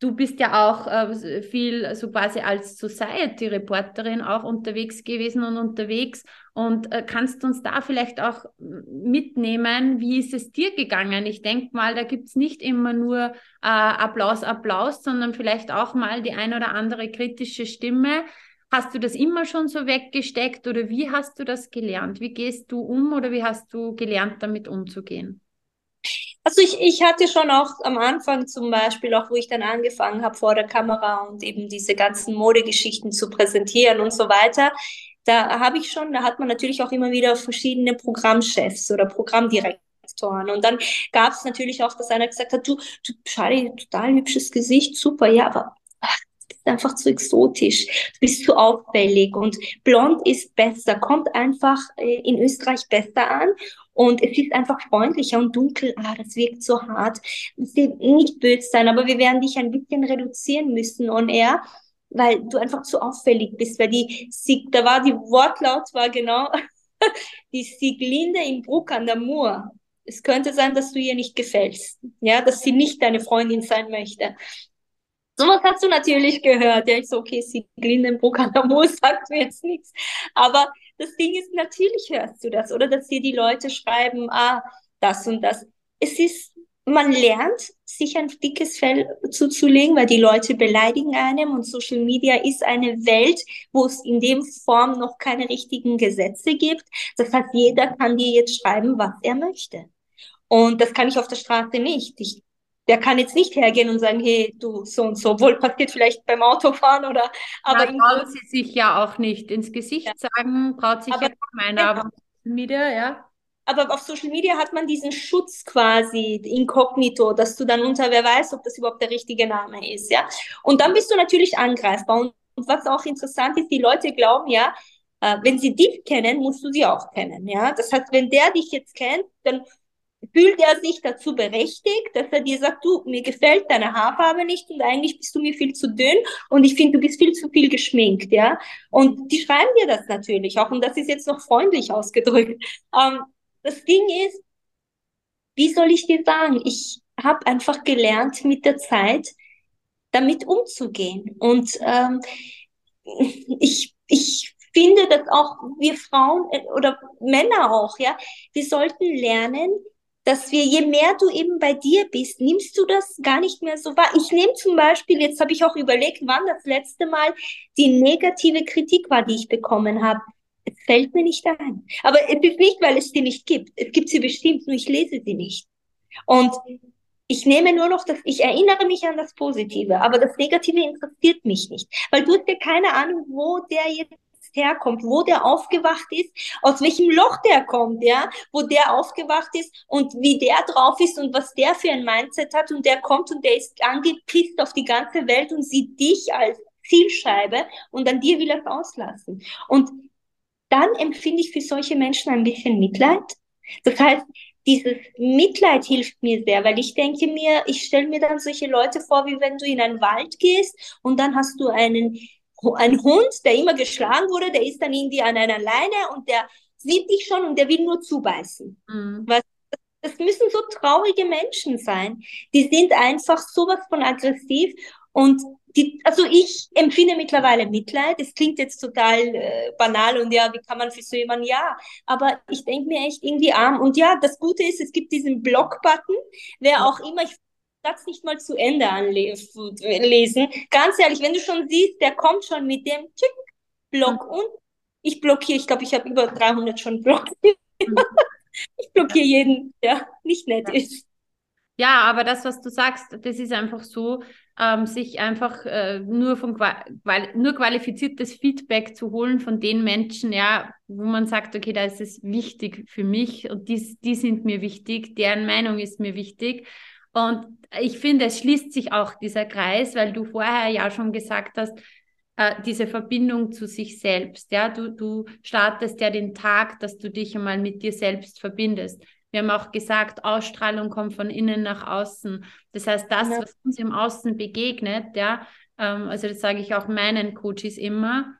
du bist ja auch äh, viel so quasi als Society-Reporterin auch unterwegs gewesen und unterwegs und äh, kannst uns da vielleicht auch mitnehmen, wie ist es dir gegangen? Ich denke mal, da gibt es nicht immer nur äh, Applaus, Applaus, sondern vielleicht auch mal die ein oder andere kritische Stimme. Hast du das immer schon so weggesteckt oder wie hast du das gelernt? Wie gehst du um oder wie hast du gelernt, damit umzugehen? Also ich, ich hatte schon auch am Anfang zum Beispiel, auch wo ich dann angefangen habe vor der Kamera und eben diese ganzen Modegeschichten zu präsentieren und so weiter, da habe ich schon, da hat man natürlich auch immer wieder verschiedene Programmchefs oder Programmdirektoren. Und dann gab es natürlich auch, dass einer gesagt hat, du, du Charlie, total hübsches Gesicht, super, ja, aber ach, du bist einfach zu exotisch, du bist zu auffällig und blond ist besser, kommt einfach äh, in Österreich besser an. Und es ist einfach freundlicher und dunkel. Ah, das wirkt so hart. Das nicht böse sein, aber wir werden dich ein bisschen reduzieren müssen on air, weil du einfach zu auffällig bist. Weil die, da war die Wortlaut war genau *laughs* die Sieglinde in Bruck an der Mur. Es könnte sein, dass du ihr nicht gefällst. Ja, dass sie nicht deine Freundin sein möchte. Sowas hast du natürlich gehört. Ja, ich so, okay, Sieglinde in Bruck an der Mur *laughs* sagt mir jetzt nichts. Aber das Ding ist, natürlich hörst du das, oder dass dir die Leute schreiben, ah, das und das. Es ist, man lernt, sich ein dickes Fell zuzulegen, weil die Leute beleidigen einem und Social Media ist eine Welt, wo es in dem Form noch keine richtigen Gesetze gibt. Das heißt, jeder kann dir jetzt schreiben, was er möchte. Und das kann ich auf der Straße nicht. Ich der kann jetzt nicht hergehen und sagen, hey, du so und so, wohl passiert vielleicht beim Autofahren oder aber ja, traut sie sich ja auch nicht ins Gesicht ja. sagen, traut sich aber, ja meiner genau. Media, ja. Aber auf Social Media hat man diesen Schutz quasi inkognito, dass du dann unter wer weiß, ob das überhaupt der richtige Name ist, ja. Und dann bist du natürlich angreifbar. Und, und was auch interessant ist, die Leute glauben ja, äh, wenn sie dich kennen, musst du sie auch kennen, ja. Das heißt, wenn der dich jetzt kennt, dann fühlt er sich dazu berechtigt, dass er dir sagt, du, mir gefällt deine Haarfarbe nicht und eigentlich bist du mir viel zu dünn und ich finde, du bist viel zu viel geschminkt, ja. Und die schreiben dir das natürlich auch und das ist jetzt noch freundlich ausgedrückt. Ähm, das Ding ist, wie soll ich dir sagen, ich habe einfach gelernt mit der Zeit, damit umzugehen. Und ähm, ich, ich finde, dass auch wir Frauen äh, oder Männer auch, ja, wir sollten lernen, dass wir, je mehr du eben bei dir bist, nimmst du das gar nicht mehr so wahr. Ich nehme zum Beispiel, jetzt habe ich auch überlegt, wann das letzte Mal die negative Kritik war, die ich bekommen habe. Es fällt mir nicht ein. Aber es ist nicht, weil es sie nicht gibt. Es gibt sie bestimmt, nur ich lese sie nicht. Und ich nehme nur noch das, ich erinnere mich an das Positive, aber das Negative interessiert mich nicht. Weil du hast ja keine Ahnung, wo der jetzt herkommt, wo der aufgewacht ist, aus welchem Loch der kommt, ja, wo der aufgewacht ist und wie der drauf ist und was der für ein Mindset hat und der kommt und der ist angepisst auf die ganze Welt und sieht dich als Zielscheibe und an dir will er es auslassen. Und dann empfinde ich für solche Menschen ein bisschen Mitleid. Das heißt, dieses Mitleid hilft mir sehr, weil ich denke mir, ich stelle mir dann solche Leute vor, wie wenn du in einen Wald gehst und dann hast du einen ein Hund, der immer geschlagen wurde, der ist dann irgendwie an einer Leine und der sieht dich schon und der will nur zubeißen. Mhm. Was, das müssen so traurige Menschen sein. Die sind einfach sowas von aggressiv und die, also ich empfinde mittlerweile Mitleid. Es klingt jetzt total äh, banal und ja, wie kann man für so jemanden? Ja, aber ich denke mir echt irgendwie arm. Und ja, das Gute ist, es gibt diesen Block-Button. Wer auch immer, ich Satz nicht mal zu Ende anlesen. Ganz ehrlich, wenn du schon siehst, der kommt schon mit dem Tschick Block mhm. und ich blockiere, ich glaube, ich habe über 300 schon blockiert. Mhm. *laughs* ich blockiere jeden, der nicht nett ist. Ja, aber das, was du sagst, das ist einfach so, ähm, sich einfach äh, nur von weil, nur qualifiziertes Feedback zu holen von den Menschen, ja, wo man sagt, okay, da ist es wichtig für mich und die, die sind mir wichtig, deren Meinung ist mir wichtig. Und ich finde, es schließt sich auch dieser Kreis, weil du vorher ja schon gesagt hast, äh, diese Verbindung zu sich selbst. Ja, du, du startest ja den Tag, dass du dich einmal mit dir selbst verbindest. Wir haben auch gesagt, Ausstrahlung kommt von innen nach außen. Das heißt, das, ja. was uns im Außen begegnet, ja, ähm, also das sage ich auch meinen Coaches immer,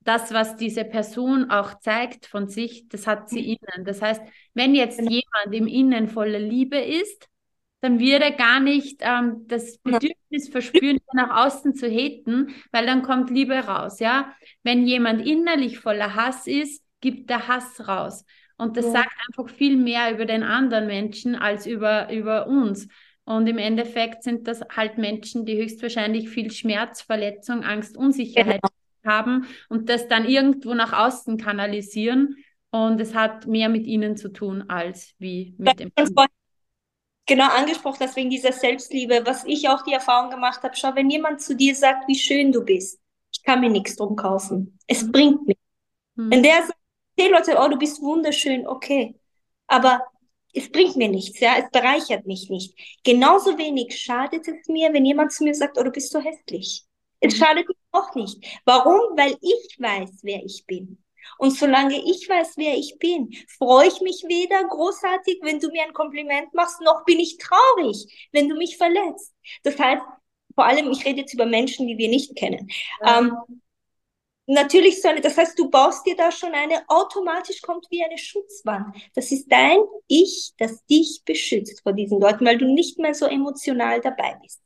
das, was diese Person auch zeigt von sich, das hat sie mhm. innen. Das heißt, wenn jetzt genau. jemand im Innen voller Liebe ist, dann wird er gar nicht ähm, das Bedürfnis verspüren, nach außen zu haten, weil dann kommt Liebe raus, ja. Wenn jemand innerlich voller Hass ist, gibt der Hass raus. Und das ja. sagt einfach viel mehr über den anderen Menschen als über, über uns. Und im Endeffekt sind das halt Menschen, die höchstwahrscheinlich viel Schmerz, Verletzung, Angst, Unsicherheit genau. haben und das dann irgendwo nach außen kanalisieren. Und es hat mehr mit ihnen zu tun als wie mit dem genau angesprochen hast wegen dieser Selbstliebe, was ich auch die Erfahrung gemacht habe, schau, wenn jemand zu dir sagt, wie schön du bist, ich kann mir nichts drum kaufen. Es mhm. bringt nichts. Mhm. Wenn der sagt, hey Leute, oh, du bist wunderschön, okay. Aber es bringt mir nichts, ja, es bereichert mich nicht. Genauso wenig schadet es mir, wenn jemand zu mir sagt, oh, du bist so hässlich. Es mhm. schadet mir auch nicht. Warum? Weil ich weiß, wer ich bin. Und solange ich weiß, wer ich bin, freue ich mich weder großartig, wenn du mir ein Kompliment machst, noch bin ich traurig, wenn du mich verletzt. Das heißt, vor allem, ich rede jetzt über Menschen, die wir nicht kennen. Ja. Ähm, natürlich so eine, das heißt, du baust dir da schon eine, automatisch kommt wie eine Schutzwand. Das ist dein Ich, das dich beschützt vor diesen Leuten, weil du nicht mehr so emotional dabei bist.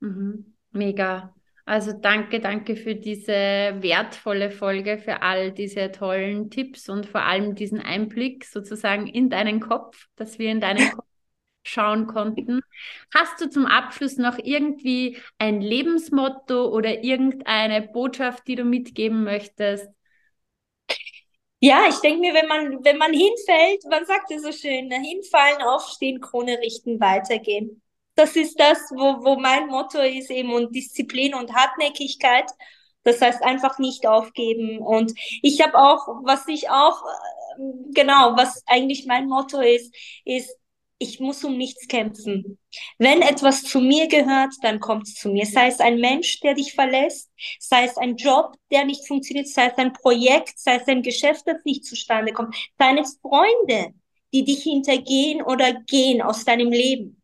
Mhm. Mega. Also danke, danke für diese wertvolle Folge, für all diese tollen Tipps und vor allem diesen Einblick sozusagen in deinen Kopf, dass wir in deinen Kopf *laughs* schauen konnten. Hast du zum Abschluss noch irgendwie ein Lebensmotto oder irgendeine Botschaft, die du mitgeben möchtest? Ja, ich denke mir, wenn man, wenn man hinfällt, man sagt es so schön, ne, hinfallen, aufstehen, Krone richten, weitergehen. das ist das, wo, wo mein Motto ist eben und Disziplin und Hartnäckigkeit. Das heißt einfach nicht aufgeben. Und ich habe auch, was ich auch, äh, genau, was eigentlich mein Motto ist, ist, ich muss um nichts kämpfen. Wenn etwas zu mir gehört, dann kommt es zu mir. Sei es ein Mensch, der dich verlässt, sei es ein Job, der nicht funktioniert, sei es ein Projekt, sei es ein Geschäft, das nicht zustande kommt, es Freunde, die dich hintergehen oder gehen aus deinem Leben.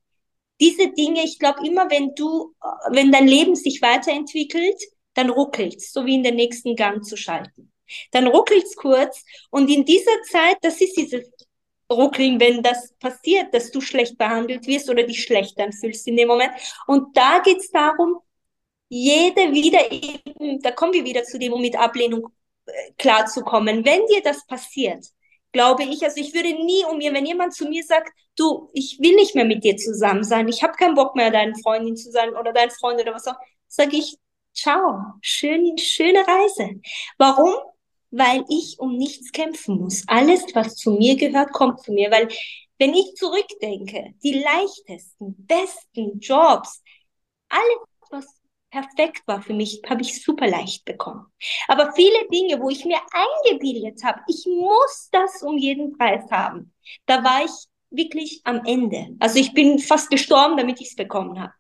Diese Dinge, ich glaube immer, wenn du, wenn dein Leben sich weiterentwickelt, dann ruckelt's, so wie in den nächsten Gang zu schalten. Dann ruckelt's kurz und in dieser Zeit, das ist dieses ruckeln, wenn das passiert, dass du schlecht behandelt wirst oder dich schlecht anfühlst in dem Moment. Und da geht's darum, jede wieder eben, da kommen wir wieder zu dem, um mit Ablehnung äh, klarzukommen. Wenn dir das passiert, glaube ich, also ich würde nie um mir, wenn jemand zu mir sagt, du, ich will nicht mehr mit dir zusammen sein, ich habe keinen Bock mehr, deine Freundin zu sein oder dein Freund oder was auch, sage ich, ciao, schön, schöne Reise. Warum? Weil ich um nichts kämpfen muss. Alles, was zu mir gehört, kommt zu mir, weil wenn ich zurückdenke, die leichtesten, besten Jobs, alles, was perfekt war für mich, habe ich super leicht bekommen. Aber viele Dinge, wo ich mir eingebildet habe, ich muss das um jeden Preis haben, da war ich wirklich am Ende. Also ich bin fast gestorben, damit ich es bekommen habe.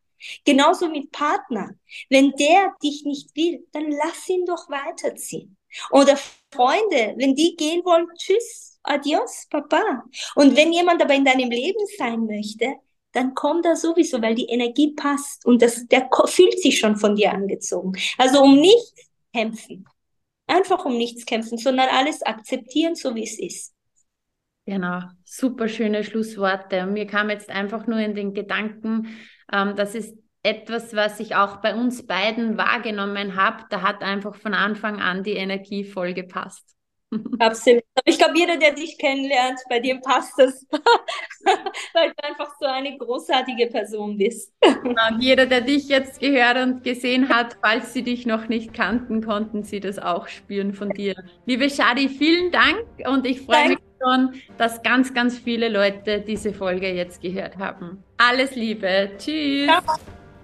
Genauso mit Partner. Wenn der dich nicht will, dann lass ihn doch weiterziehen. Oder Freunde, wenn die gehen wollen, tschüss, adios, Papa. Und wenn jemand aber in deinem Leben sein möchte, dann kommt er sowieso, weil die Energie passt und das, der fühlt sich schon von dir angezogen. Also um nichts kämpfen. Einfach um nichts kämpfen, sondern alles akzeptieren, so wie es ist. Genau, super schöne Schlussworte. Und mir kam jetzt einfach nur in den Gedanken, ähm, dass es etwas, was ich auch bei uns beiden wahrgenommen habe, da hat einfach von Anfang an die Energie voll gepasst. *laughs* Absolut. Ich glaube, jeder, der dich kennenlernt, bei dir passt es, *laughs* weil du einfach so eine großartige Person bist. Und *laughs* jeder, der dich jetzt gehört und gesehen hat, falls sie dich noch nicht kannten, konnten sie das auch spüren von dir. Liebe Shadi, vielen Dank und ich freue mich schon, dass ganz, ganz viele Leute diese Folge jetzt gehört haben. Alles Liebe. Tschüss. Ciao.